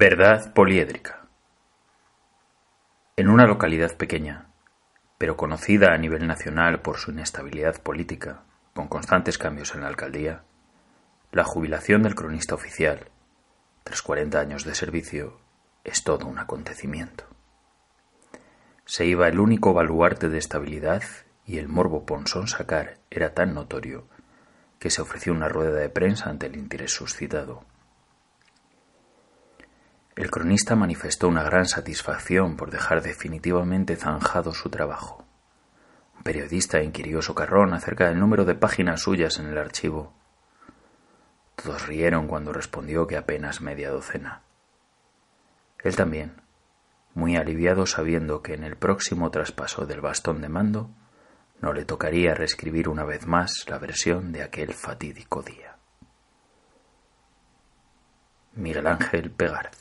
Verdad poliédrica. En una localidad pequeña, pero conocida a nivel nacional por su inestabilidad política, con constantes cambios en la alcaldía, la jubilación del cronista oficial, tras 40 años de servicio, es todo un acontecimiento. Se iba el único baluarte de estabilidad y el morbo Ponsón sacar era tan notorio que se ofreció una rueda de prensa ante el interés suscitado. El cronista manifestó una gran satisfacción por dejar definitivamente zanjado su trabajo. Un periodista inquirió socarrón acerca del número de páginas suyas en el archivo. Todos rieron cuando respondió que apenas media docena. Él también, muy aliviado sabiendo que en el próximo traspaso del bastón de mando no le tocaría reescribir una vez más la versión de aquel fatídico día. Miguel Ángel Pegarz